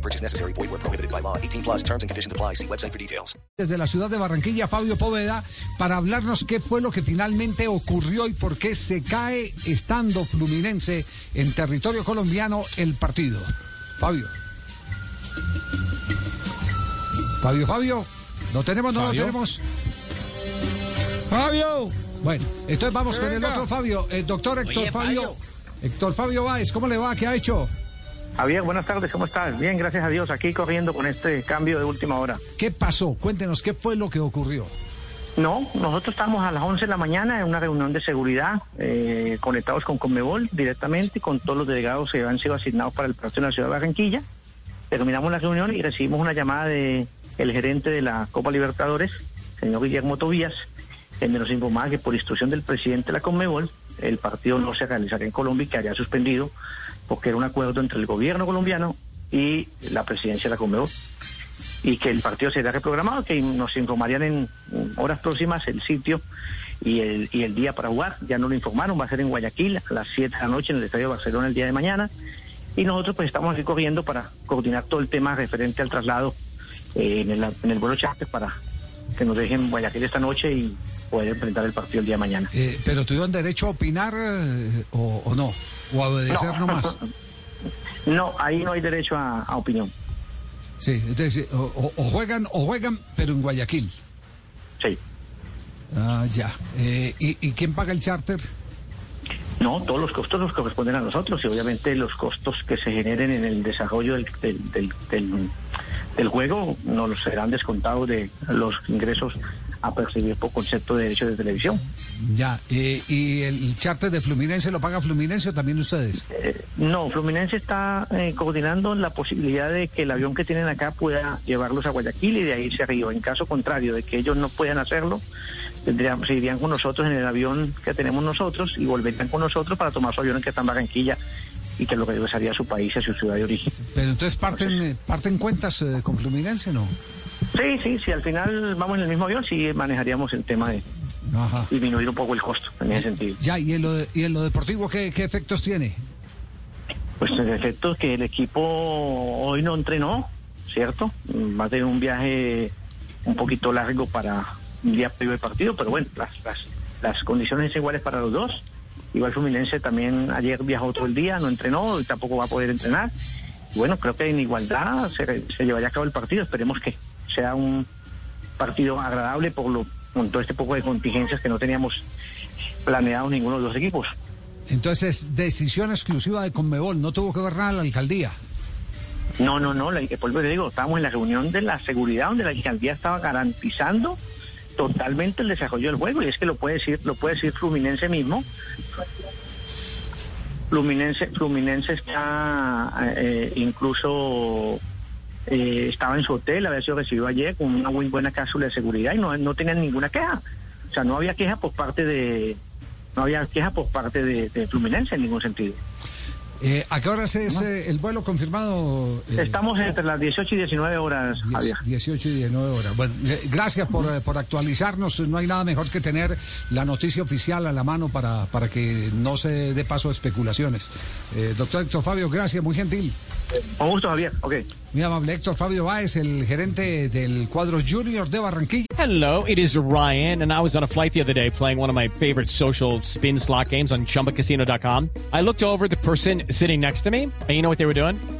No purchase necessary. Void where prohibited by law. 18 plus terms and conditions apply. See website for details. Desde la ciudad de Barranquilla, Fabio Poveda, para hablarnos qué fue lo que finalmente ocurrió y por qué se cae estando Fluminense en territorio colombiano el partido. Fabio. Fabio, Fabio. ¿Lo tenemos no lo tenemos? Fabio. Bueno, entonces vamos con el otro Fabio. El doctor Héctor Oye, Fabio. Fabio. Héctor Fabio Báez, ¿cómo le va? ¿Qué ha hecho? Javier, buenas tardes, ¿cómo estás? Bien, gracias a Dios, aquí corriendo con este cambio de última hora. ¿Qué pasó? Cuéntenos, ¿qué fue lo que ocurrió? No, nosotros estamos a las 11 de la mañana en una reunión de seguridad, eh, conectados con Conmebol directamente, con todos los delegados que han sido asignados para el partido en la ciudad de Barranquilla. Terminamos la reunión y recibimos una llamada de el gerente de la Copa Libertadores, señor Guillermo Tobías, donde nos informaba que por instrucción del presidente de la Conmebol, el partido no se realizaría en Colombia y que había suspendido, porque era un acuerdo entre el gobierno colombiano y la presidencia de la Conmebol y que el partido sería reprogramado, que nos informarían en horas próximas el sitio y el, y el día para jugar. Ya no lo informaron, va a ser en Guayaquil a las 7 de la noche en el Estadio de Barcelona el día de mañana. Y nosotros pues estamos aquí corriendo para coordinar todo el tema referente al traslado eh, en, el, en el vuelo charter para que nos dejen Guayaquil esta noche y poder enfrentar el partido el día de mañana. Eh, ¿Pero tuvieron derecho a opinar eh, o, o no? ¿O a obedecer No. nomás? No, ahí no hay derecho a, a opinión. Sí, entonces, o, o- o juegan, o juegan, pero en Guayaquil. Sí. Ah, ya. Eh, ¿y, y quién paga el charter? No, todos los costos nos corresponden a nosotros y obviamente los costos que se generen en el desarrollo del, del, del, del- del juego nos serán descontados de los ingresos a percibir por concepto de derechos de televisión. Ya. eh, ¿Y el charter de Fluminense lo paga Fluminense o también ustedes? Eh, no, Fluminense está eh, coordinando la posibilidad de que el avión que tienen acá pueda llevarlos a Guayaquil y de ahí a Río. En caso contrario de que ellos no puedan hacerlo, tendrían, se irían con nosotros en el avión que tenemos nosotros y volverían con nosotros para tomar su avión que está en Barranquilla y que lo regresaría a su país, a su ciudad de origen. Pero entonces parten, eh, parten cuentas eh, con Fluminense, ¿no? Sí, sí, si al final vamos en el mismo avión, sí manejaríamos el tema de Ajá. disminuir un poco el costo en ese sentido. Ya, ¿y en lo, de- y en lo deportivo qué, qué efectos tiene? Pues en efecto que el equipo hoy no entrenó, ¿cierto? Va a tener un viaje un poquito largo para un día previo del partido, pero bueno, las, las, las condiciones son iguales para los dos. Igual Fluminense también ayer viajó todo el día, no entrenó y tampoco va a poder entrenar. Y bueno, creo que en igualdad se, se llevaría a cabo el partido. Esperemos que sea un partido agradable por lo con todo este poco de contingencias que no teníamos planeado ninguno de los equipos. Entonces, es decisión exclusiva de Conmebol, no tuvo que ver nada la alcaldía. No, no, no, la, por eso te digo, estábamos en la reunión de la seguridad donde la alcaldía estaba garantizando totalmente el desarrollo del juego y es que lo puede decir, lo puede decir Fluminense mismo. Fluminense, Fluminense está eh, incluso eh, estaba en su hotel, había sido recibido ayer con una muy buena cápsula de seguridad y no, no tenían ninguna queja. O sea, no había queja por parte de no había queja por parte de, de Fluminense en ningún sentido. Eh, ¿A qué horas es eh, el vuelo confirmado? eh, Estamos entre las 18 y 19 horas, Javier. 18 y 19 horas. Bueno, eh, gracias por, por actualizarnos. No hay nada mejor que tener la noticia oficial a la mano para, para que no se dé paso a especulaciones. Doctor Héctor Fabio, gracias, muy gentil. Con gusto, Javier. Ok. Muy amable Héctor Fabio Báez, el gerente del cuadro Junior de Barranquilla. Hello, it is Ryan, and I was on a flight the other day playing one of my favorite social spin slot games on chumbacasino.com. I looked over the person sitting next to me, and you know what they were doing?